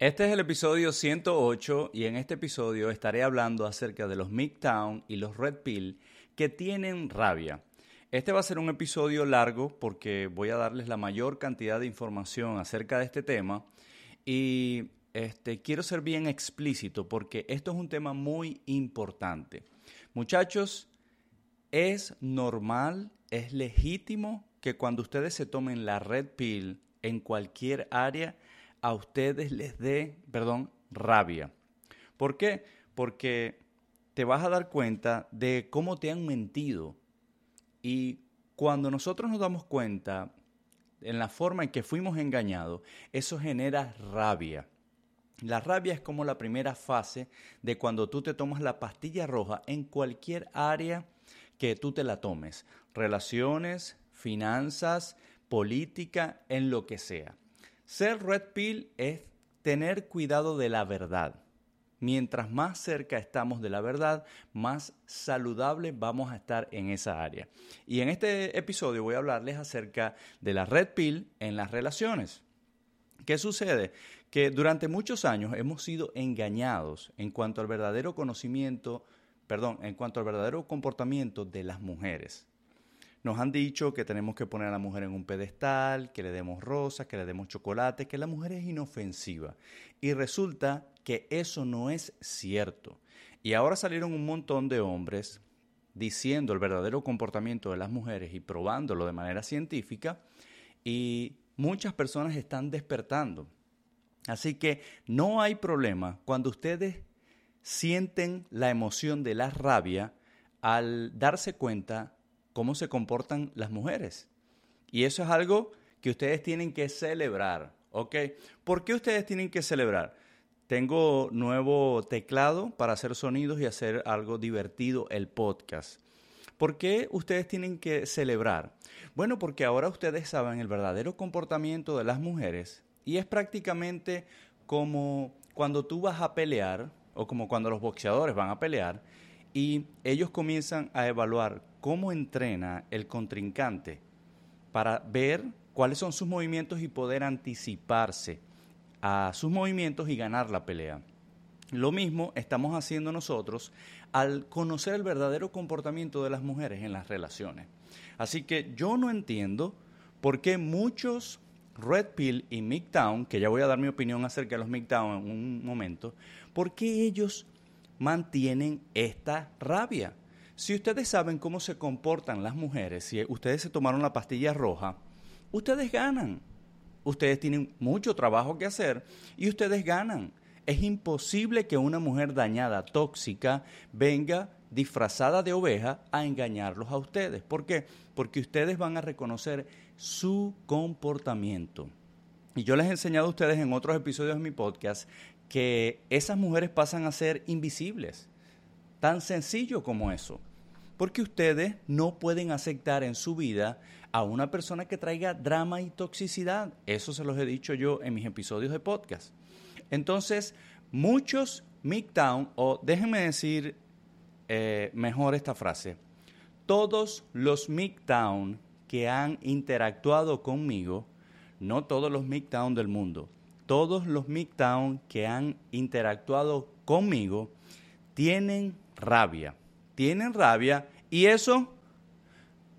Este es el episodio 108 y en este episodio estaré hablando acerca de los Midtown y los Red Pill que tienen rabia. Este va a ser un episodio largo porque voy a darles la mayor cantidad de información acerca de este tema y este, quiero ser bien explícito porque esto es un tema muy importante. Muchachos, es normal, es legítimo que cuando ustedes se tomen la Red Pill en cualquier área, a ustedes les dé, perdón, rabia. ¿Por qué? Porque te vas a dar cuenta de cómo te han mentido. Y cuando nosotros nos damos cuenta en la forma en que fuimos engañados, eso genera rabia. La rabia es como la primera fase de cuando tú te tomas la pastilla roja en cualquier área que tú te la tomes. Relaciones, finanzas, política, en lo que sea. Ser red pill es tener cuidado de la verdad. Mientras más cerca estamos de la verdad, más saludable vamos a estar en esa área. Y en este episodio voy a hablarles acerca de la red pill en las relaciones. ¿Qué sucede? Que durante muchos años hemos sido engañados en cuanto al verdadero conocimiento, perdón, en cuanto al verdadero comportamiento de las mujeres. Nos han dicho que tenemos que poner a la mujer en un pedestal, que le demos rosas, que le demos chocolate, que la mujer es inofensiva. Y resulta que eso no es cierto. Y ahora salieron un montón de hombres diciendo el verdadero comportamiento de las mujeres y probándolo de manera científica y muchas personas están despertando. Así que no hay problema cuando ustedes sienten la emoción de la rabia al darse cuenta cómo se comportan las mujeres. Y eso es algo que ustedes tienen que celebrar, ¿ok? ¿Por qué ustedes tienen que celebrar? Tengo nuevo teclado para hacer sonidos y hacer algo divertido, el podcast. ¿Por qué ustedes tienen que celebrar? Bueno, porque ahora ustedes saben el verdadero comportamiento de las mujeres y es prácticamente como cuando tú vas a pelear o como cuando los boxeadores van a pelear y ellos comienzan a evaluar cómo entrena el contrincante para ver cuáles son sus movimientos y poder anticiparse a sus movimientos y ganar la pelea. Lo mismo estamos haciendo nosotros al conocer el verdadero comportamiento de las mujeres en las relaciones. Así que yo no entiendo por qué muchos Red Pill y Midtown, que ya voy a dar mi opinión acerca de los Midtown en un momento, por qué ellos mantienen esta rabia. Si ustedes saben cómo se comportan las mujeres, si ustedes se tomaron la pastilla roja, ustedes ganan. Ustedes tienen mucho trabajo que hacer y ustedes ganan. Es imposible que una mujer dañada, tóxica, venga disfrazada de oveja a engañarlos a ustedes. ¿Por qué? Porque ustedes van a reconocer su comportamiento. Y yo les he enseñado a ustedes en otros episodios de mi podcast que esas mujeres pasan a ser invisibles. Tan sencillo como eso. Porque ustedes no pueden aceptar en su vida a una persona que traiga drama y toxicidad. Eso se los he dicho yo en mis episodios de podcast. Entonces, muchos Midtown, o déjenme decir eh, mejor esta frase, todos los Midtown que han interactuado conmigo, no todos los Midtown del mundo, todos los Midtown que han interactuado conmigo tienen rabia. Tienen rabia y eso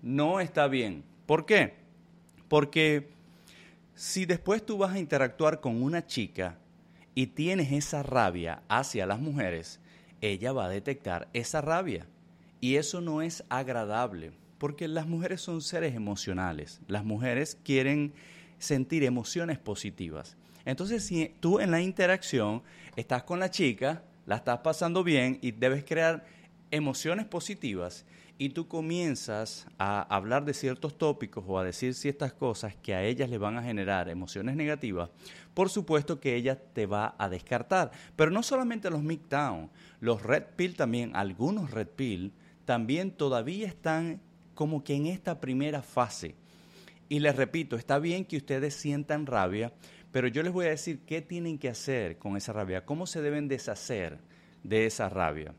no está bien. ¿Por qué? Porque Si después tú vas a interactuar con una chica y tienes esa rabia hacia las mujeres, ella va a detectar esa rabia. Y eso no es agradable, porque las mujeres son seres emocionales. Las mujeres quieren sentir emociones positivas. Entonces, si tú en la interacción estás con la chica, la estás pasando bien y debes crear emociones positivas y tú comienzas a hablar de ciertos tópicos o a decir ciertas cosas que a ellas le van a generar emociones negativas, por supuesto que ella te va a descartar. Pero no solamente los Midtown, los Red Pill también, algunos Red Pill, también todavía están como que en esta primera fase. Y les repito, está bien que ustedes sientan rabia, pero yo les voy a decir qué tienen que hacer con esa rabia, cómo se deben deshacer de esa rabia.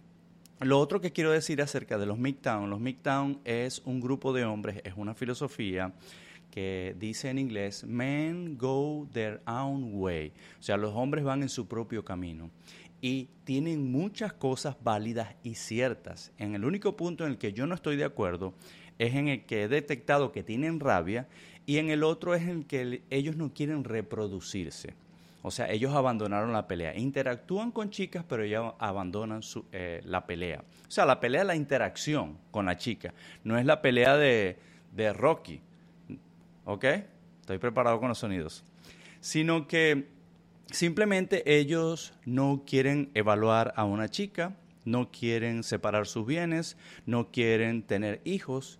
Lo otro que quiero decir acerca de los MGTOWN, los MGTOWN es un grupo de hombres, es una filosofía que dice en inglés, men go their own way, o sea, los hombres van en su propio camino y tienen muchas cosas válidas y ciertas. En el único punto en el que yo no estoy de acuerdo es en el que he detectado que tienen rabia y en el otro es en el que ellos no quieren reproducirse. O sea, ellos abandonaron la pelea. Interactúan con chicas, pero ya abandonan eh, la pelea. O sea, la pelea es la interacción con la chica. No es la pelea de, de Rocky. ¿Ok? Estoy preparado con los sonidos. Sino que simplemente ellos no quieren evaluar a una chica, no quieren separar sus bienes, no quieren tener hijos.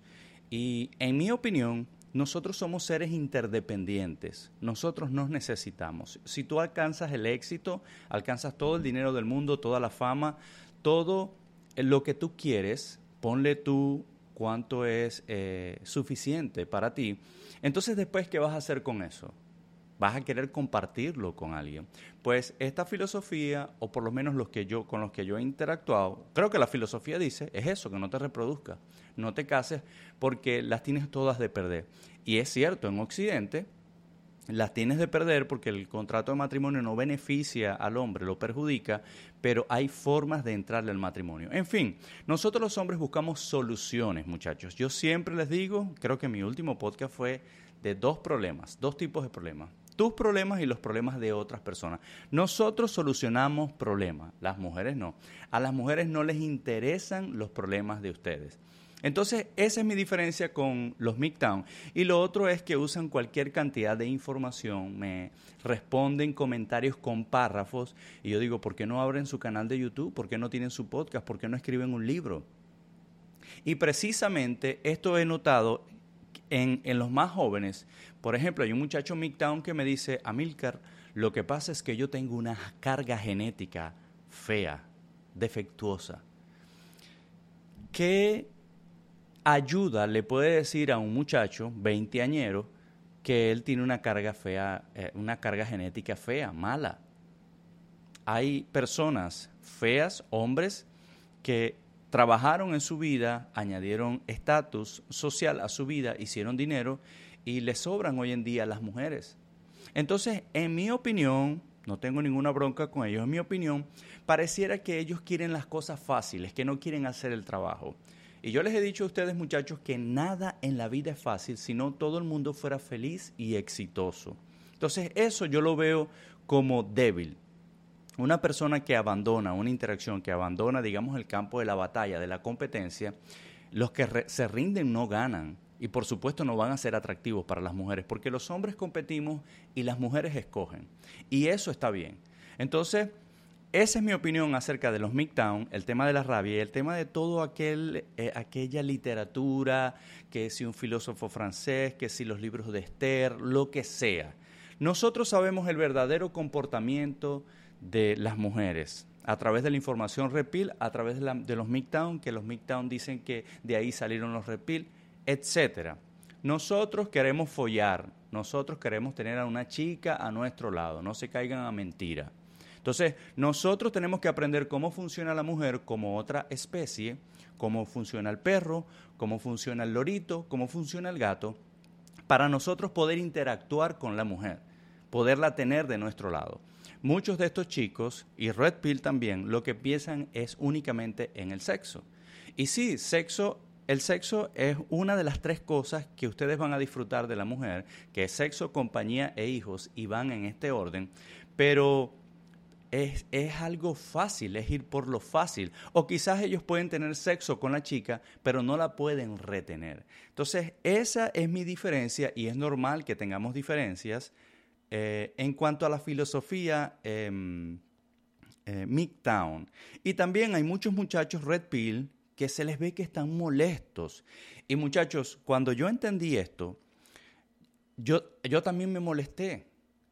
Y en mi opinión, nosotros somos seres interdependientes, nosotros nos necesitamos. Si tú alcanzas el éxito, alcanzas todo el dinero del mundo, toda la fama, todo lo que tú quieres, ponle tú cuánto es eh, suficiente para ti. Entonces después, ¿qué vas a hacer con eso? Vas a querer compartirlo con alguien. Pues esta filosofía, o por lo menos los que yo, con los que yo he interactuado, creo que la filosofía dice, es eso, que no te reproduzcas, no te cases, porque las tienes todas de perder. Y es cierto, en Occidente las tienes de perder porque el contrato de matrimonio no beneficia al hombre, lo perjudica, pero hay formas de entrarle al matrimonio. En fin, nosotros los hombres buscamos soluciones, muchachos. Yo siempre les digo, creo que mi último podcast fue de dos problemas, dos tipos de problemas tus problemas y los problemas de otras personas. Nosotros solucionamos problemas, las mujeres no. A las mujeres no les interesan los problemas de ustedes. Entonces, esa es mi diferencia con los Midtown. Y lo otro es que usan cualquier cantidad de información, me responden comentarios con párrafos. Y yo digo, ¿por qué no abren su canal de YouTube? ¿Por qué no tienen su podcast? ¿Por qué no escriben un libro? Y precisamente esto he notado en, en, los más jóvenes, por ejemplo, hay un muchacho Midtown que me dice, Amilcar, lo que pasa es que yo tengo una carga genética fea, defectuosa. ¿Qué ayuda le puede decir a un muchacho veinteañero que él tiene una carga fea, eh, una carga genética fea, mala? Hay personas feas, hombres, que trabajaron en su vida, añadieron estatus social a su vida, hicieron dinero y le sobran hoy en día las mujeres. Entonces, en mi opinión, no tengo ninguna bronca con ellos, en mi opinión, pareciera que ellos quieren las cosas fáciles, que no quieren hacer el trabajo. Y yo les he dicho a ustedes, muchachos, que nada en la vida es fácil si no todo el mundo fuera feliz y exitoso. Entonces, eso yo lo veo como débil. Una persona que abandona una interacción, que abandona, digamos, el campo de la batalla, de la competencia, los que se rinden no ganan y por supuesto no van a ser atractivos para las mujeres, porque los hombres competimos y las mujeres escogen. Y eso está bien. Entonces, esa es mi opinión acerca de los Midtown, el tema de la rabia y el tema de todo aquel, eh, aquella literatura, que si un filósofo francés, que si los libros de Esther, lo que sea. Nosotros sabemos el verdadero comportamiento de las mujeres a través de la información repil, a través de, de los Midtown, que los Midtown dicen que de ahí salieron los repil etcétera. Nosotros queremos follar, nosotros queremos tener a una chica a nuestro lado, no se caigan a mentira. Entonces, nosotros tenemos que aprender cómo funciona la mujer como otra especie, cómo funciona el perro, cómo funciona el lorito, cómo funciona el gato, para nosotros poder interactuar con la mujer, poderla tener de nuestro lado. Muchos de estos chicos, y Red Pill también, lo que piensan es únicamente en el sexo. Y sí, sexo el sexo es una de las tres cosas que ustedes van a disfrutar de la mujer, que es sexo, compañía e hijos, y van en este orden, pero es, es, algo fácil, es ir por lo fácil. O quizás ellos pueden tener sexo con la chica, pero no la pueden retener. Entonces, esa es mi diferencia y es normal que tengamos diferencias. Eh, en cuanto a la filosofía eh, eh, Midtown. Y también hay muchos muchachos Red Pill que se les ve que están molestos. Y muchachos, cuando yo entendí esto, yo, yo también me molesté.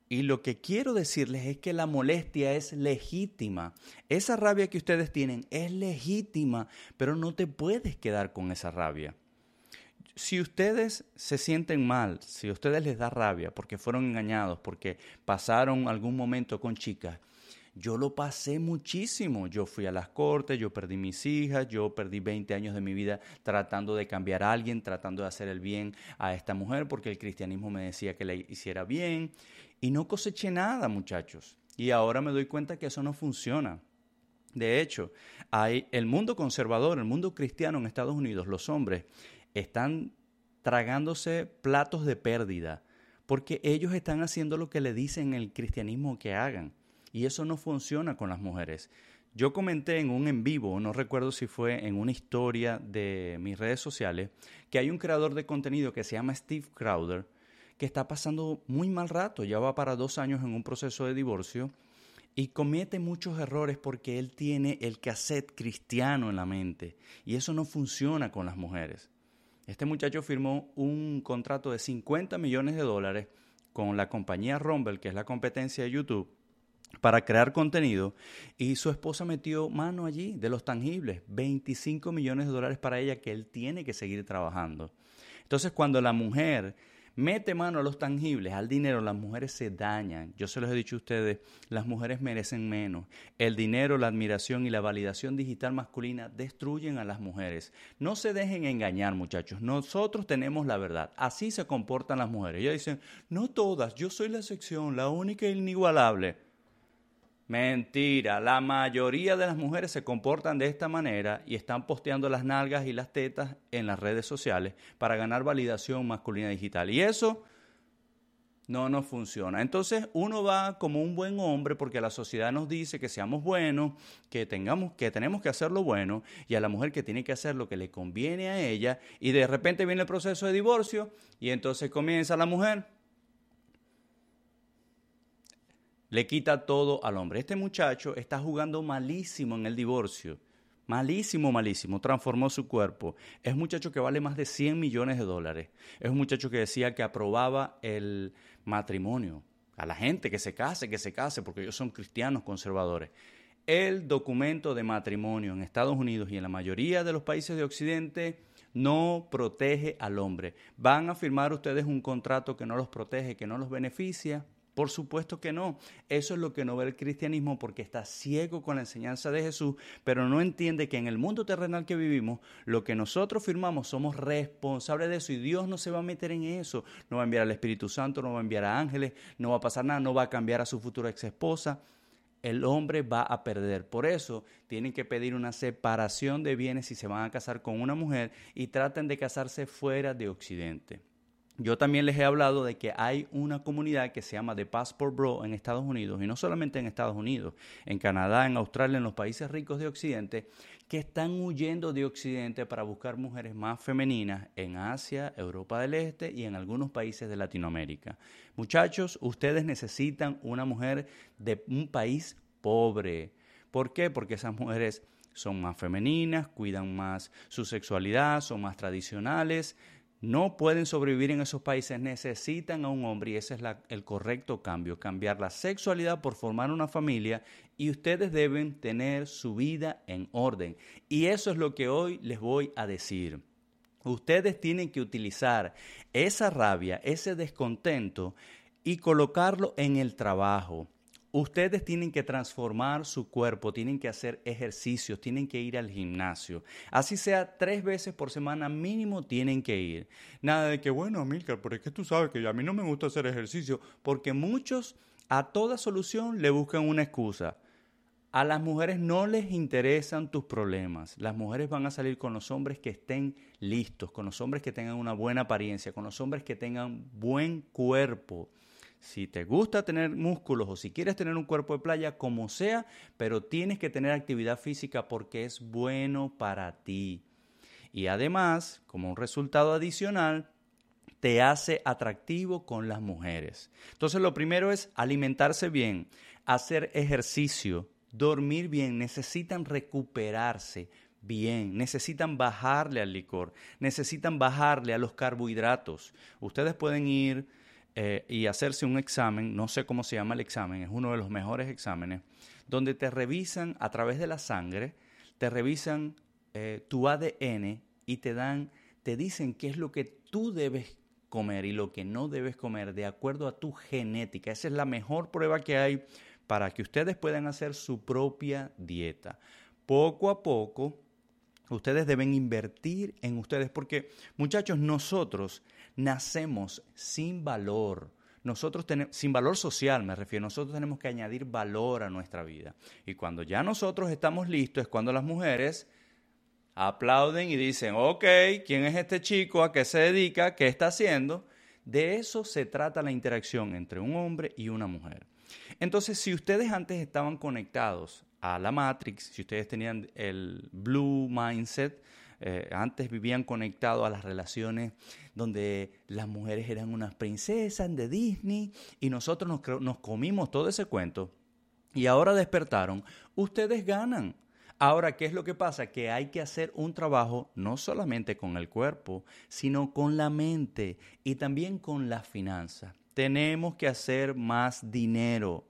Y lo que quiero decirles es que la molestia es legítima. Esa rabia que ustedes tienen es legítima, pero no te puedes quedar con esa rabia. Si ustedes se sienten mal, si a ustedes les da rabia porque fueron engañados, porque pasaron algún momento con chicas, yo lo pasé muchísimo. Yo fui a las cortes, yo perdí mis hijas, yo perdí 20 años de mi vida tratando de cambiar a alguien, tratando de hacer el bien a esta mujer, porque el cristianismo me decía que le hiciera bien. Y no coseché nada, muchachos. Y ahora me doy cuenta que eso no funciona. De hecho, hay el mundo conservador, el mundo cristiano en Estados Unidos, los hombres están tragándose platos de pérdida, porque ellos están haciendo lo que le dicen el cristianismo que hagan. Y eso no funciona con las mujeres. Yo comenté en un en vivo, no recuerdo si fue en una historia de mis redes sociales, que hay un creador de contenido que se llama Steve Crowder, que está pasando muy mal rato, ya va para dos años en un proceso de divorcio y comete muchos errores porque él tiene el cassette cristiano en la mente y eso no funciona con las mujeres. Este muchacho firmó un contrato de 50 millones de dólares con la compañía Rumble, que es la competencia de YouTube, para crear contenido y su esposa metió mano allí de los tangibles, 25 millones de dólares para ella que él tiene que seguir trabajando. Entonces cuando la mujer mete mano a los tangibles, al dinero, las mujeres se dañan. Yo se los he dicho a ustedes, las mujeres merecen menos. El dinero, la admiración y la validación digital masculina destruyen a las mujeres. No se dejen engañar, muchachos. Nosotros tenemos la verdad. Así se comportan las mujeres. Ellas dicen, no todas, yo soy la excepción, la única e inigualable. Mentira, la mayoría de las mujeres se comportan de esta manera y están posteando las nalgas y las tetas en las redes sociales para ganar validación masculina digital. Y eso no nos funciona. Entonces uno va como un buen hombre porque la sociedad nos dice que seamos buenos, que tengamos que tenemos que hacer lo bueno y a la mujer que tiene que hacer lo que le conviene a ella y de repente viene el proceso de divorcio y entonces comienza la mujer le quita todo al hombre. Este muchacho está jugando malísimo en el divorcio. Malísimo, malísimo. Transformó su cuerpo. Es un muchacho que vale más de 100 millones de dólares. Es un muchacho que decía que aprobaba el matrimonio. A la gente que se case, que se case, porque ellos son cristianos conservadores. El documento de matrimonio en Estados Unidos y en la mayoría de los países de Occidente no protege al hombre. Van a firmar ustedes un contrato que no los protege, que no los beneficia. Por supuesto que no. Eso es lo que no ve el cristianismo porque está ciego con la enseñanza de Jesús, pero no entiende que en el mundo terrenal que vivimos, lo que nosotros firmamos somos responsables de eso y Dios no se va a meter en eso. No va a enviar al Espíritu Santo, no va a enviar a ángeles, no va a pasar nada, no va a cambiar a su futura ex esposa. El hombre va a perder. Por eso tienen que pedir una separación de bienes si se van a casar con una mujer y traten de casarse fuera de Occidente. Yo también les he hablado de que hay una comunidad que se llama The Passport Bro en Estados Unidos, y no solamente en Estados Unidos, en Canadá, en Australia, en los países ricos de Occidente, que están huyendo de Occidente para buscar mujeres más femeninas en Asia, Europa del Este y en algunos países de Latinoamérica. Muchachos, ustedes necesitan una mujer de un país pobre. ¿Por qué? Porque esas mujeres son más femeninas, cuidan más su sexualidad, son más tradicionales, no pueden sobrevivir en esos países, necesitan a un hombre y ese es el correcto cambio, cambiar la sexualidad por formar una familia y ustedes deben tener su vida en orden. Y eso es lo que hoy les voy a decir. Ustedes tienen que utilizar esa rabia, ese descontento y colocarlo en el trabajo Ustedes tienen que transformar su cuerpo, tienen que hacer ejercicios, tienen que ir al gimnasio. Así sea tres veces por semana mínimo tienen que ir. Nada de que, bueno, Milcar, pero es que tú sabes que a mí no me gusta hacer ejercicio, porque muchos a toda solución le buscan una excusa. A las mujeres no les interesan tus problemas. Las mujeres van a salir con los hombres que estén listos, con los hombres que tengan una buena apariencia, con los hombres que tengan buen cuerpo. Si te gusta tener músculos o si quieres tener un cuerpo de playa, como sea, pero tienes que tener actividad física porque es bueno para ti. Y además, como un resultado adicional, te hace atractivo con las mujeres. Entonces, lo primero es alimentarse bien, hacer ejercicio, dormir bien, necesitan recuperarse bien, necesitan bajarle al licor, necesitan bajarle a los carbohidratos. Ustedes pueden ir eh, y hacerse un examen, no sé cómo se llama el examen, es uno de los mejores exámenes, donde te revisan a través de la sangre, te revisan eh, tu ADN y te dan, te dicen qué es lo que tú debes comer y lo que no debes comer de acuerdo a tu genética. Esa es la mejor prueba que hay para que ustedes puedan hacer su propia dieta. Poco a poco, ustedes deben invertir en ustedes porque, muchachos, nosotros nacemos sin valor. Nosotros tenemos, sin valor social me refiero, nosotros tenemos que añadir valor a nuestra vida. Y cuando ya nosotros estamos listos es cuando las mujeres aplauden y dicen, ok, ¿quién es este chico? ¿A qué se dedica? ¿Qué está haciendo? De eso se trata la interacción entre un hombre y una mujer. Entonces, si ustedes antes estaban conectados a la Matrix, si ustedes tenían el Blue Mindset, eh, antes vivían conectados a las relaciones donde las mujeres eran unas princesas de Disney y nosotros nos, nos comimos todo ese cuento y ahora despertaron, ustedes ganan. Ahora, ¿qué es lo que pasa? Que hay que hacer un trabajo no solamente con el cuerpo, sino con la mente y también con las finanzas. Tenemos que hacer más dinero.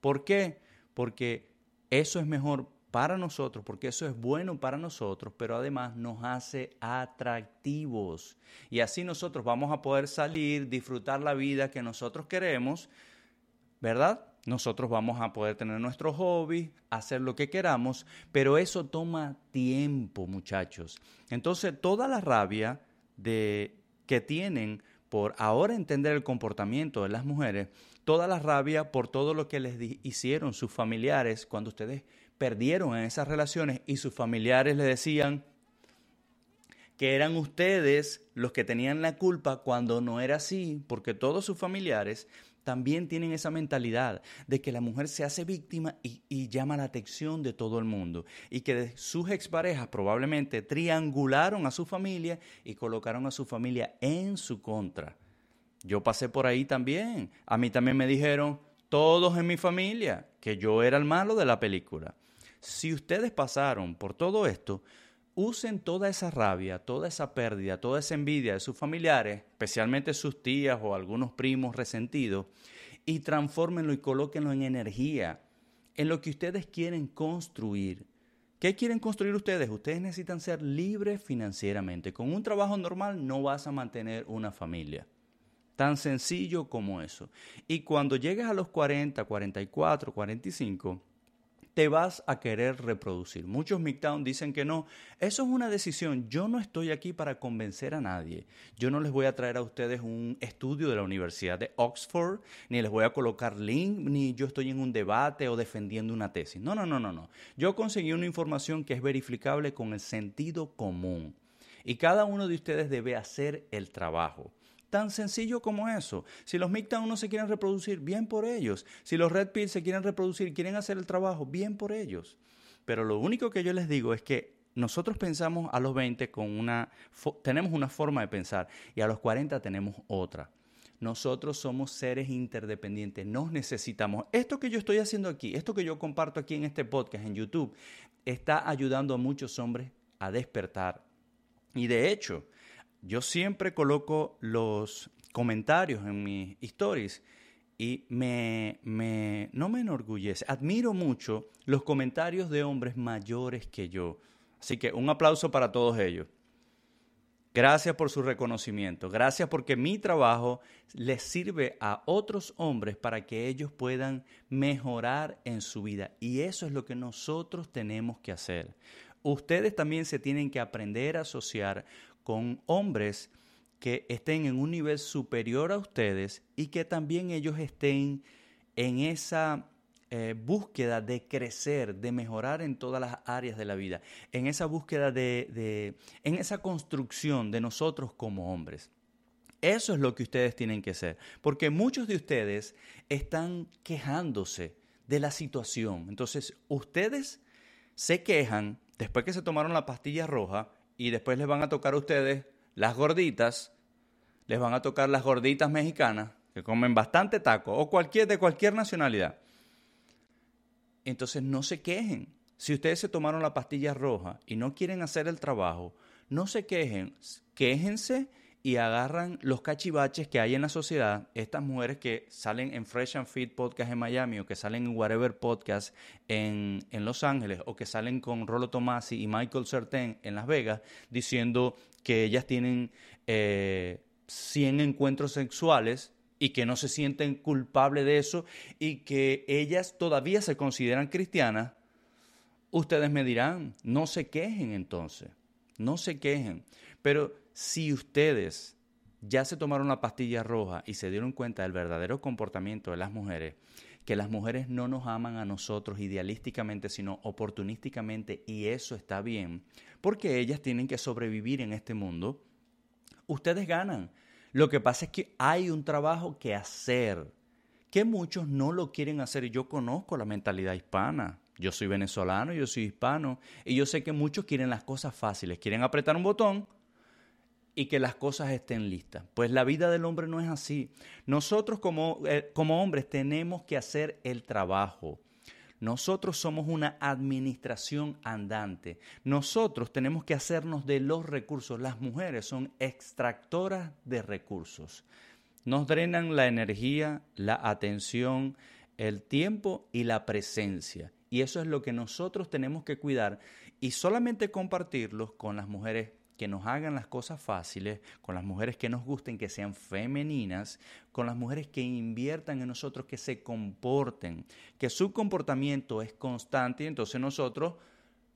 ¿Por qué? Porque eso es mejor para nosotros, porque eso es bueno para nosotros, pero además nos hace atractivos. Y así nosotros vamos a poder salir, disfrutar la vida que nosotros queremos, ¿verdad? Nosotros vamos a poder tener nuestro hobby, hacer lo que queramos, pero eso toma tiempo, muchachos. Entonces, toda la rabia de, que tienen por ahora entender el comportamiento de las mujeres, toda la rabia por todo lo que les hicieron sus familiares cuando ustedes perdieron en esas relaciones y sus familiares le decían que eran ustedes los que tenían la culpa cuando no era así, porque todos sus familiares también tienen esa mentalidad de que la mujer se hace víctima y, llama la atención de todo el mundo y que sus exparejas probablemente triangularon a su familia y colocaron a su familia en su contra. Yo pasé por ahí también. A mí también me dijeron todos en mi familia que yo era el malo de la película. Si ustedes pasaron por todo esto, usen toda esa rabia, toda esa pérdida, toda esa envidia de sus familiares, especialmente sus tías o algunos primos resentidos, y transfórmenlo y colóquenlo en energía, en lo que ustedes quieren construir. ¿Qué quieren construir ustedes? Ustedes necesitan ser libres financieramente. Con un trabajo normal no vas a mantener una familia. Tan sencillo como eso. Y cuando llegues a los 40, 44, 45, te vas a querer reproducir. Muchos MGTOWN dicen que no. Eso es una decisión. Yo no estoy aquí para convencer a nadie. Yo no les voy a traer a ustedes un estudio de la Universidad de Oxford, ni les voy a colocar link, ni yo estoy en un debate o defendiendo una tesis. No, no, no, no, no. Yo conseguí una información que es verificable con el sentido común. Y cada uno de ustedes debe hacer el trabajo. Tan sencillo como eso. Si los MGTOWN no se quieren reproducir, bien por ellos. Si los Red Pill se quieren reproducir, quieren hacer el trabajo, bien por ellos. Pero lo único que yo les digo es que nosotros pensamos a los 20 con una, tenemos una forma de pensar y a los 40 tenemos otra. Nosotros somos seres interdependientes, nos necesitamos. Esto que yo estoy haciendo aquí, esto que yo comparto aquí en este podcast, en YouTube, está ayudando a muchos hombres a despertar. Y de hecho, yo siempre coloco los comentarios en mis stories y me, me, no me enorgullece, admiro mucho los comentarios de hombres mayores que yo. Así que un aplauso para todos ellos. Gracias por su reconocimiento. Gracias porque mi trabajo les sirve a otros hombres para que ellos puedan mejorar en su vida. Y eso es lo que nosotros tenemos que hacer. Ustedes también se tienen que aprender a asociar con hombres que estén en un nivel superior a ustedes y que también ellos estén en esa eh, búsqueda de crecer, de mejorar en todas las áreas de la vida, en esa búsqueda de, de, en esa construcción de nosotros como hombres. Eso es lo que ustedes tienen que hacer, porque muchos de ustedes están quejándose de la situación. Entonces, ustedes se quejan después que se tomaron la pastilla roja y después les van a tocar a ustedes las gorditas, les van a tocar las gorditas mexicanas que comen bastante taco o cualquier de cualquier nacionalidad. Entonces no se quejen. Si ustedes se tomaron la pastilla roja y no quieren hacer el trabajo, no se quejen, quéjense y agarran los cachivaches que hay en la sociedad, estas mujeres que salen en Fresh and Fit Podcast en Miami o que salen en Whatever Podcast en, en Los Ángeles o que salen con Rolo Tomasi y Michael Certain en Las Vegas diciendo que ellas tienen eh, 100 encuentros sexuales y que no se sienten culpables de eso y que ellas todavía se consideran cristianas, ustedes me dirán, no se quejen entonces, no se quejen. Pero si ustedes ya se tomaron la pastilla roja y se dieron cuenta del verdadero comportamiento de las mujeres, que las mujeres no nos aman a nosotros idealísticamente, sino oportunísticamente, y eso está bien, porque ellas tienen que sobrevivir en este mundo, ustedes ganan. Lo que pasa es que hay un trabajo que hacer, que muchos no lo quieren hacer, yo conozco la mentalidad hispana. Yo soy venezolano, yo soy hispano, y yo sé que muchos quieren las cosas fáciles, quieren apretar un botón, y que las cosas estén listas. Pues la vida del hombre no es así. Nosotros como, eh, como hombres tenemos que hacer el trabajo. Nosotros somos una administración andante. Nosotros tenemos que hacernos de los recursos. Las mujeres son extractoras de recursos. Nos drenan la energía, la atención, el tiempo y la presencia. Y eso es lo que nosotros tenemos que cuidar y solamente compartirlos con las mujeres que nos hagan las cosas fáciles, con las mujeres que nos gusten, que sean femeninas, con las mujeres que inviertan en nosotros, que se comporten, que su comportamiento es constante y entonces nosotros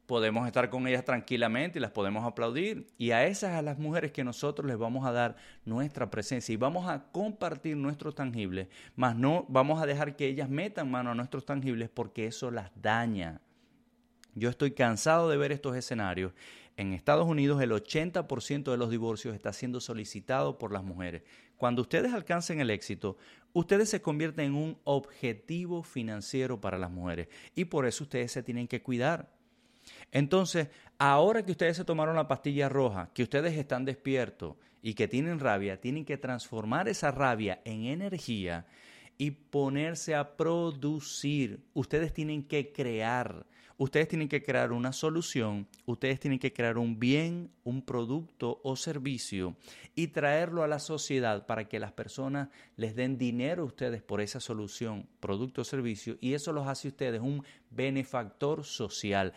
podemos estar con ellas tranquilamente y las podemos aplaudir. Y a esas, a las mujeres que nosotros les vamos a dar nuestra presencia y vamos a compartir nuestros tangibles, más no vamos a dejar que ellas metan mano a nuestros tangibles porque eso las daña. Yo estoy cansado de ver estos escenarios en Estados Unidos el 80% de los divorcios está siendo solicitado por las mujeres. Cuando ustedes alcancen el éxito, ustedes se convierten en un objetivo financiero para las mujeres y por eso ustedes se tienen que cuidar. Entonces, ahora que ustedes se tomaron la pastilla roja, que ustedes están despiertos y que tienen rabia, tienen que transformar esa rabia en energía y ponerse a producir. Ustedes tienen que crear. Ustedes tienen que crear una solución, ustedes tienen que crear un bien, un producto o servicio y traerlo a la sociedad para que las personas les den dinero a ustedes por esa solución, producto o servicio y eso los hace ustedes un benefactor social.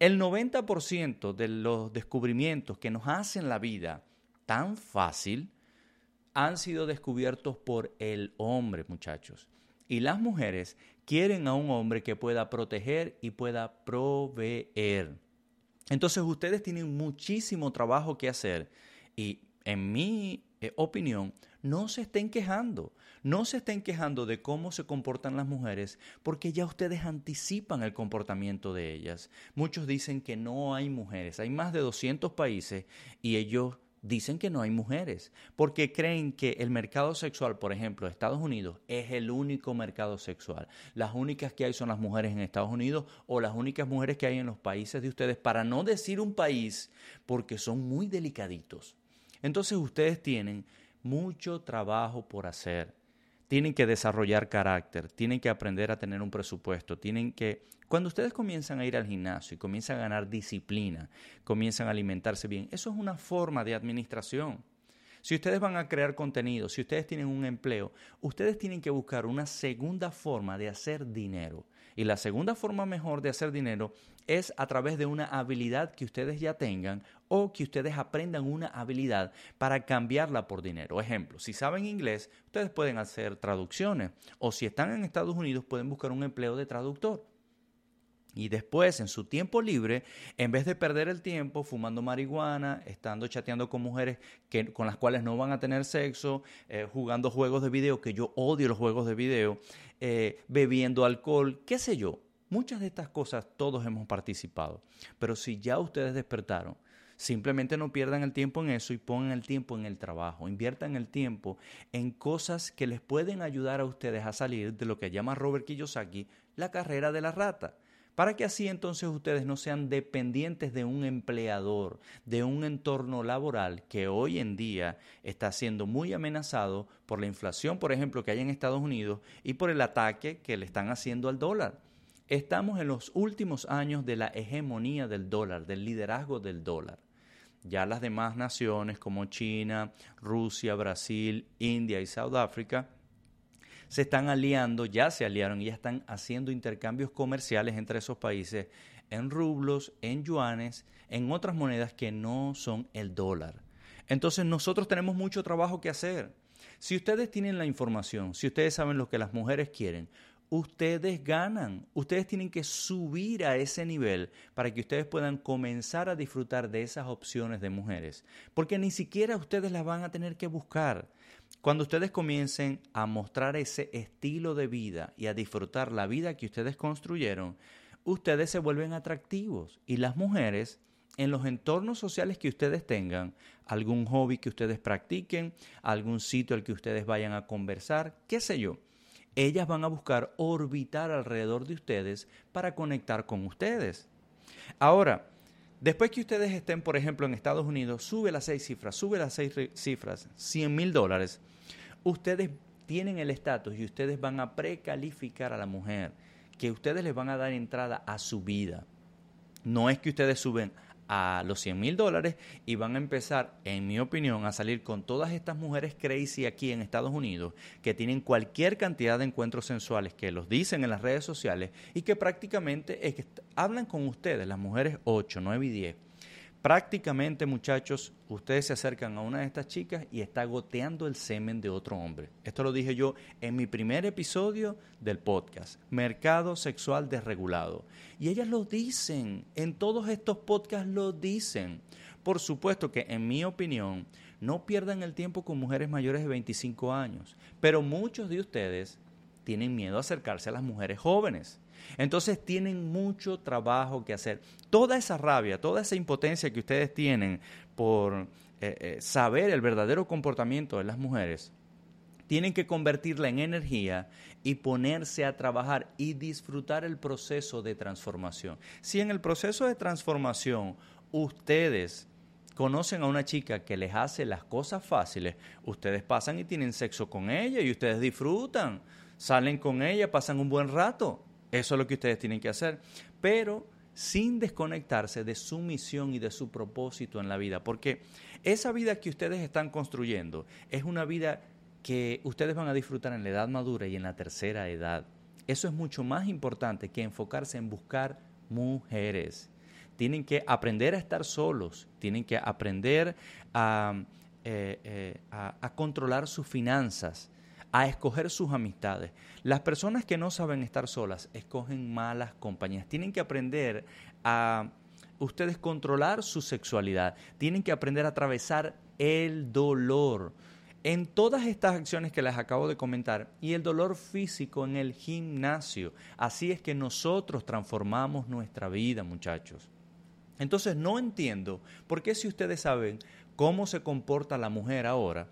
El 90% de los descubrimientos que nos hacen la vida tan fácil han sido descubiertos por el hombre, muchachos. Y las mujeres quieren a un hombre que pueda proteger y pueda proveer. Entonces ustedes tienen muchísimo trabajo que hacer y en mi eh, opinión, no se estén quejando, no se estén quejando de cómo se comportan las mujeres, porque ya ustedes anticipan el comportamiento de ellas. Muchos dicen que no hay mujeres, hay más de 200 países y ellos dicen que no hay mujeres, porque creen que el mercado sexual, por ejemplo, Estados Unidos, es el único mercado sexual. Las únicas que hay son las mujeres en Estados Unidos o las únicas mujeres que hay en los países de ustedes, para no decir un país, porque son muy delicaditos. Entonces ustedes tienen mucho trabajo por hacer tienen que desarrollar carácter, tienen que aprender a tener un presupuesto, tienen que... Cuando ustedes comienzan a ir al gimnasio y comienzan a ganar disciplina, comienzan a alimentarse bien, eso es una forma de administración. Si ustedes van a crear contenido, si ustedes tienen un empleo, ustedes tienen que buscar una segunda forma de hacer dinero. Y la segunda forma mejor de hacer dinero es a través de una habilidad que ustedes ya tengan o que ustedes aprendan una habilidad para cambiarla por dinero. Ejemplo, si saben inglés, ustedes pueden hacer traducciones o si están en Estados Unidos pueden buscar un empleo de traductor. Y después, en su tiempo libre, en vez de perder el tiempo fumando marihuana, estando chateando con mujeres que, con las cuales no van a tener sexo, eh, jugando juegos de video, que yo odio los juegos de video, eh, bebiendo alcohol, qué sé yo. Muchas de estas cosas todos hemos participado. Pero si ya ustedes despertaron, simplemente no pierdan el tiempo en eso y pongan el tiempo en el trabajo. Inviertan el tiempo en cosas que les pueden ayudar a ustedes a salir de lo que llama Robert Kiyosaki la carrera de la rata para que así entonces ustedes no sean dependientes de un empleador, de un entorno laboral que hoy en día está siendo muy amenazado por la inflación, por ejemplo, que hay en Estados Unidos y por el ataque que le están haciendo al dólar. Estamos en los últimos años de la hegemonía del dólar, del liderazgo del dólar. Ya las demás naciones como China, Rusia, Brasil, India y Sudáfrica se están aliando, ya se aliaron y ya están haciendo intercambios comerciales entre esos países en rublos, en yuanes, en otras monedas que no son el dólar. Entonces nosotros tenemos mucho trabajo que hacer. Si ustedes tienen la información, si ustedes saben lo que las mujeres quieren, ustedes ganan. Ustedes tienen que subir a ese nivel para que ustedes puedan comenzar a disfrutar de esas opciones de mujeres. Porque ni siquiera ustedes las van a tener que buscar. Cuando ustedes comiencen a mostrar ese estilo de vida y a disfrutar la vida que ustedes construyeron, ustedes se vuelven atractivos y las mujeres en los entornos sociales que ustedes tengan, algún hobby que ustedes practiquen, algún sitio al que ustedes vayan a conversar, qué sé yo, ellas van a buscar orbitar alrededor de ustedes para conectar con ustedes. Ahora, después que ustedes estén, por ejemplo, en Estados Unidos, sube las seis cifras, sube las seis cifras, 100 mil dólares, ustedes tienen el estatus y ustedes van a precalificar a la mujer, que ustedes les van a dar entrada a su vida. No es que ustedes suben a los 100 mil dólares y van a empezar, en mi opinión, a salir con todas estas mujeres crazy aquí en Estados Unidos que tienen cualquier cantidad de encuentros sensuales que los dicen en las redes sociales y que prácticamente es que hablan con ustedes, las mujeres 8, 9 y 10 Prácticamente, muchachos, ustedes se acercan a una de estas chicas y está goteando el semen de otro hombre. Esto lo dije yo en mi primer episodio del podcast, Mercado Sexual Desregulado. Y ellas lo dicen, en todos estos podcasts lo dicen. Por supuesto que, en mi opinión, no pierdan el tiempo con mujeres mayores de 25 años, pero muchos de ustedes tienen miedo a acercarse a las mujeres jóvenes. Entonces tienen mucho trabajo que hacer. Toda esa rabia, toda esa impotencia que ustedes tienen por eh, eh, saber el verdadero comportamiento de las mujeres, tienen que convertirla en energía y ponerse a trabajar y disfrutar el proceso de transformación. Si en el proceso de transformación ustedes conocen a una chica que les hace las cosas fáciles, ustedes pasan y tienen sexo con ella y ustedes disfrutan, salen con ella, pasan un buen rato. Eso es lo que ustedes tienen que hacer, pero sin desconectarse de su misión y de su propósito en la vida, porque esa vida que ustedes están construyendo es una vida que ustedes van a disfrutar en la edad madura y en la tercera edad. Eso es mucho más importante que enfocarse en buscar mujeres. Tienen que aprender a estar solos, tienen que aprender a, eh, eh, a controlar sus finanzas, a escoger sus amistades. Las personas que no saben estar solas escogen malas compañías. Tienen que aprender a ustedes controlar su sexualidad. Tienen que aprender a atravesar el dolor. En todas estas acciones que les acabo de comentar y el dolor físico en el gimnasio, así es que nosotros transformamos nuestra vida, muchachos. Entonces no entiendo por qué si ustedes saben cómo se comporta la mujer ahora,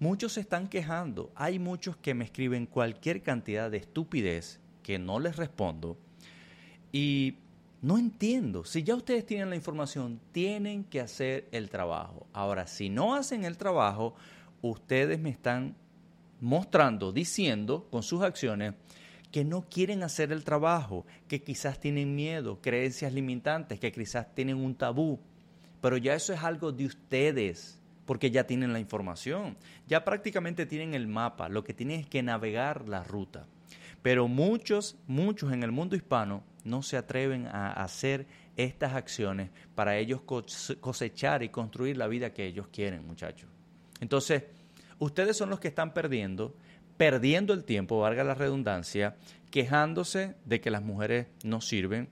Muchos se están quejando. Hay muchos que me escriben cualquier cantidad de estupidez que no les respondo. Y no entiendo. Si ya ustedes tienen la información, tienen que hacer el trabajo. Ahora, si no hacen el trabajo, ustedes me están mostrando, diciendo con sus acciones que no quieren hacer el trabajo, que quizás tienen miedo, creencias limitantes, que quizás tienen un tabú. Pero ya eso es algo de ustedes porque ya tienen la información, ya prácticamente tienen el mapa, lo que tienen es que navegar la ruta. Pero muchos, muchos en el mundo hispano no se atreven a hacer estas acciones para ellos cosechar y construir la vida que ellos quieren, muchachos. Entonces, ustedes son los que están perdiendo, perdiendo el tiempo, valga la redundancia, quejándose de que las mujeres no sirven,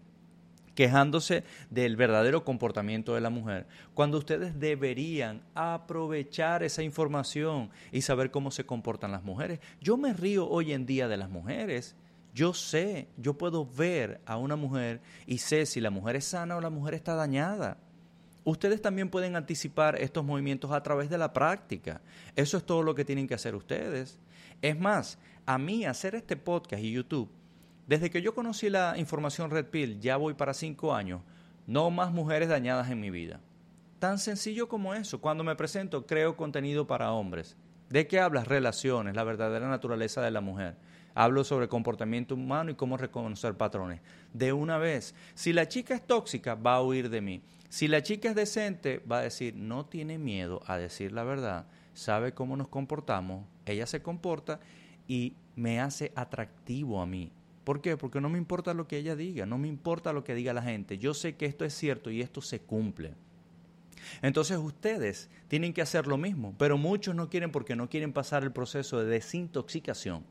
quejándose del verdadero comportamiento de la mujer, cuando ustedes deberían aprovechar esa información y saber cómo se comportan las mujeres. Yo me río hoy en día de las mujeres. Yo sé, yo puedo ver a una mujer y sé si la mujer es sana o la mujer está dañada. Ustedes también pueden anticipar estos movimientos a través de la práctica. Eso es todo lo que tienen que hacer ustedes. Es más, a mí hacer este podcast y YouTube, desde que yo conocí la información Red Pill, ya voy para cinco años, no más mujeres dañadas en mi vida. Tan sencillo como eso. Cuando me presento, creo contenido para hombres. ¿De qué hablas? Relaciones, la verdadera naturaleza de la mujer. Hablo sobre comportamiento humano y cómo reconocer patrones. De una vez, si la chica es tóxica, va a huir de mí. Si la chica es decente, va a decir, no tiene miedo a decir la verdad, sabe cómo nos comportamos, ella se comporta y me hace atractivo a mí. ¿Por qué? Porque no me importa lo que ella diga, no me importa lo que diga la gente. Yo sé que esto es cierto y esto se cumple. Entonces ustedes tienen que hacer lo mismo, pero muchos no quieren porque no quieren pasar el proceso de desintoxicación.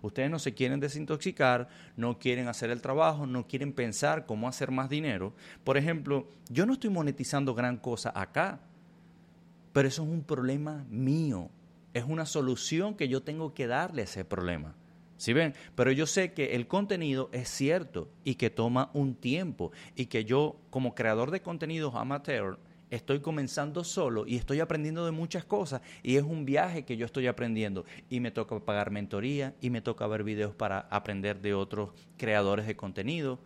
Ustedes no se quieren desintoxicar, no quieren hacer el trabajo, no quieren pensar cómo hacer más dinero. Por ejemplo, yo no estoy monetizando gran cosa acá, pero eso es un problema mío. Es una solución que yo tengo que darle a ese problema. ¿Sí ven? Pero yo sé que el contenido es cierto y que toma un tiempo y que yo como creador de contenidos amateur estoy comenzando solo y estoy aprendiendo de muchas cosas y es un viaje que yo estoy aprendiendo y me toca pagar mentoría y me toca ver videos para aprender de otros creadores de contenido,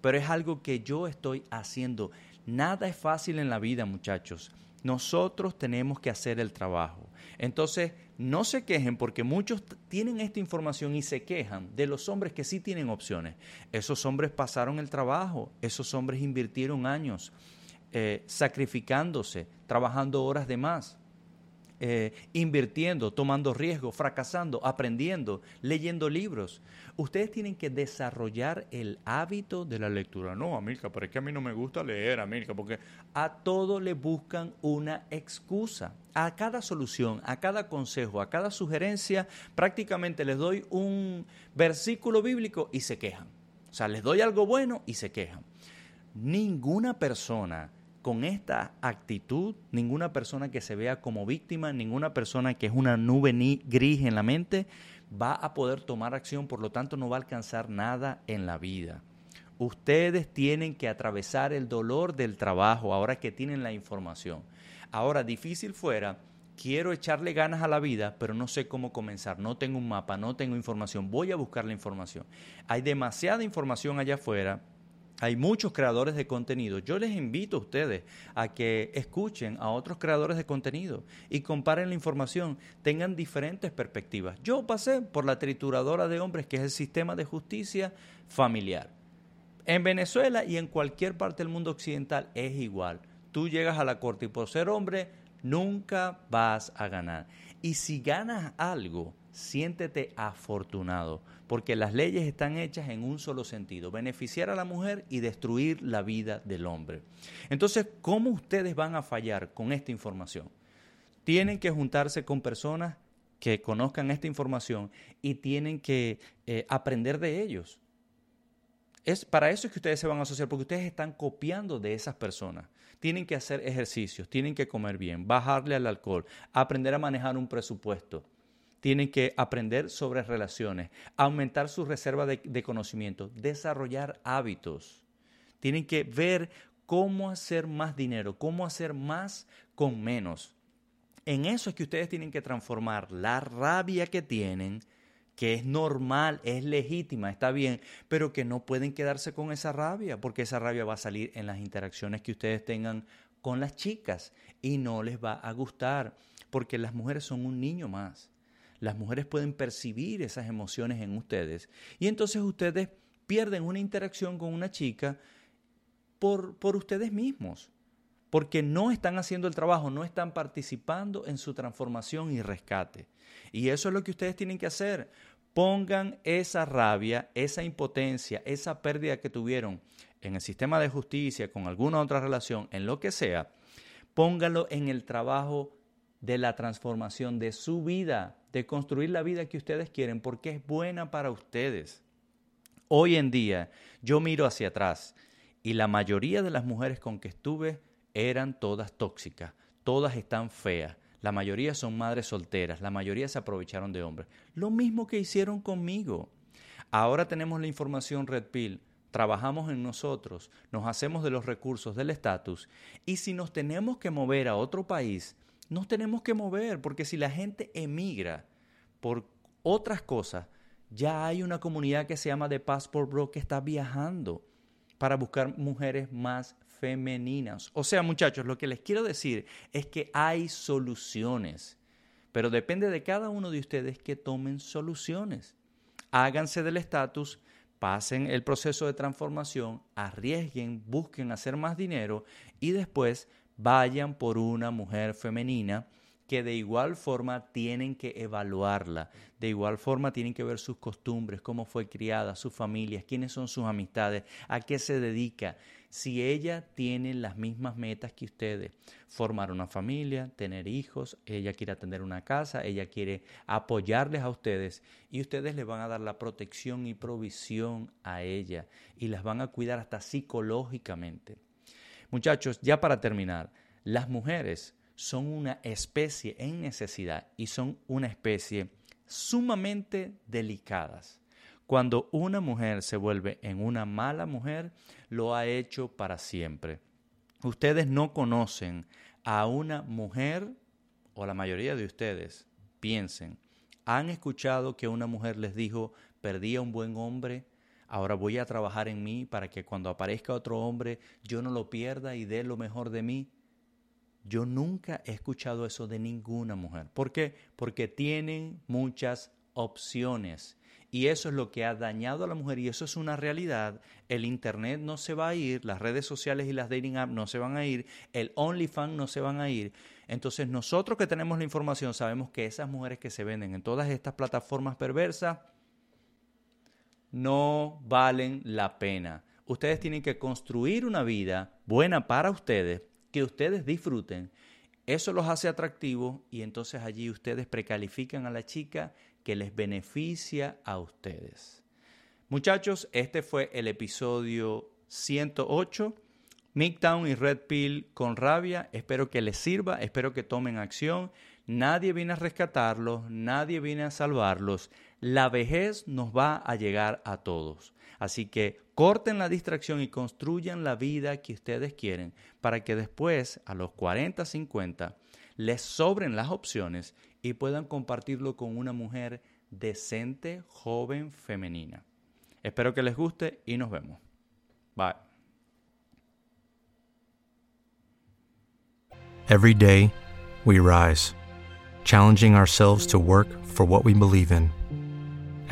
pero es algo que yo estoy haciendo. Nada es fácil en la vida, muchachos. Nosotros tenemos que hacer el trabajo. Entonces, no se quejen porque muchos tienen esta información y se quejan de los hombres que sí tienen opciones. Esos hombres pasaron el trabajo, esos hombres invirtieron años, eh, sacrificándose, trabajando horas de más, eh, invirtiendo, tomando riesgos, fracasando, aprendiendo, leyendo libros. Ustedes tienen que desarrollar el hábito de la lectura. No, Amilca, pero es que a mí no me gusta leer, Amilca, porque a todo le buscan una excusa. A cada solución, a cada consejo, a cada sugerencia, prácticamente les doy un versículo bíblico y se quejan. O sea, les doy algo bueno y se quejan. Ninguna persona con esta actitud, ninguna persona que se vea como víctima, ninguna persona que es una nube gris en la mente, va a poder tomar acción, por lo tanto no va a alcanzar nada en la vida. Ustedes tienen que atravesar el dolor del trabajo ahora que tienen la información. Ahora, difícil fuera, quiero echarle ganas a la vida, pero no sé cómo comenzar, no tengo un mapa, no tengo información, voy a buscar la información. Hay demasiada información allá afuera hay muchos creadores de contenido. Yo les invito a ustedes a que escuchen a otros creadores de contenido y comparen la información, tengan diferentes perspectivas. Yo pasé por la trituradora de hombres, que es el sistema de justicia familiar. En Venezuela y en cualquier parte del mundo occidental es igual. Tú llegas a la corte y por ser hombre nunca vas a ganar. Y si ganas algo, siéntete afortunado, porque las leyes están hechas en un solo sentido, beneficiar a la mujer y destruir la vida del hombre. Entonces, ¿cómo ustedes van a fallar con esta información? Tienen que juntarse con personas que conozcan esta información y tienen que eh, aprender de ellos. Es para eso es que ustedes se van a asociar, porque ustedes están copiando de esas personas. Tienen que hacer ejercicios, tienen que comer bien, bajarle al alcohol, aprender a manejar un presupuesto tienen que aprender sobre relaciones, aumentar su reserva de, conocimiento, desarrollar hábitos. Tienen que ver cómo hacer más dinero, cómo hacer más con menos. En eso es que ustedes tienen que transformar la rabia que tienen, que es normal, es legítima, está bien, pero que no pueden quedarse con esa rabia, porque esa rabia va a salir en las interacciones que ustedes tengan con las chicas y no les va a gustar, porque las mujeres son un niño más. Las mujeres pueden percibir esas emociones en ustedes y entonces ustedes pierden una interacción con una chica por, por ustedes mismos, porque no están haciendo el trabajo, no están participando en su transformación y rescate. Y eso es lo que ustedes tienen que hacer. Pongan esa rabia, esa impotencia, esa pérdida que tuvieron en el sistema de justicia, con alguna otra relación, en lo que sea, pónganlo en el trabajo de la transformación de su vida, de construir la vida que ustedes quieren porque es buena para ustedes. Hoy en día yo miro hacia atrás y la mayoría de las mujeres con que estuve eran todas tóxicas, todas están feas, la mayoría son madres solteras, la mayoría se aprovecharon de hombres. Lo mismo que hicieron conmigo. Ahora tenemos la información Red Pill, trabajamos en nosotros, nos hacemos de los recursos del estatus y si nos tenemos que mover a otro país, nos tenemos que mover porque si la gente emigra por otras cosas, ya hay una comunidad que se llama The Passport Bro que está viajando para buscar mujeres más femeninas. O sea, muchachos, lo que les quiero decir es que hay soluciones, pero depende de cada uno de ustedes que tomen soluciones. Háganse del estatus, pasen el proceso de transformación, arriesguen, busquen hacer más dinero y después vayan por una mujer femenina que de igual forma tienen que evaluarla, de igual forma tienen que ver sus costumbres, cómo fue criada, sus familias, quiénes son sus amistades, a qué se dedica. Si ella tiene las mismas metas que ustedes, formar una familia, tener hijos, ella quiere atender una casa, ella quiere apoyarles a ustedes y ustedes le van a dar la protección y provisión a ella y las van a cuidar hasta psicológicamente. Muchachos, ya para terminar, las mujeres son una especie en necesidad y son una especie sumamente delicadas. Cuando una mujer se vuelve en una mala mujer, lo ha hecho para siempre. Ustedes no conocen a una mujer, o la mayoría de ustedes, piensen, han escuchado que una mujer les dijo, perdí a un buen hombre, ahora voy a trabajar en mí para que cuando aparezca otro hombre yo no lo pierda y dé lo mejor de mí. Yo nunca he escuchado eso de ninguna mujer. ¿Por qué? Porque tienen muchas opciones. Y eso es lo que ha dañado a la mujer y eso es una realidad. El Internet no se va a ir, las redes sociales y las dating apps no se van a ir, el OnlyFans no se van a ir. Entonces nosotros que tenemos la información sabemos que esas mujeres que se venden en todas estas plataformas perversas no valen la pena. Ustedes tienen que construir una vida buena para ustedes que ustedes disfruten, eso los hace atractivos y entonces allí ustedes precalifican a la chica que les beneficia a ustedes. Muchachos, este fue el episodio 108. Midtown y Red Pill con rabia. Espero que les sirva, espero que tomen acción. Nadie viene a rescatarlos, nadie viene a salvarlos. La vejez nos va a llegar a todos. Así que corten la distracción y construyan la vida que ustedes quieren para que después, a los 40, 50, les sobren las opciones y puedan compartirlo con una mujer decente, joven, femenina. Espero que les guste y nos vemos. Bye. Every day, we rise, challenging ourselves to work for what we believe in.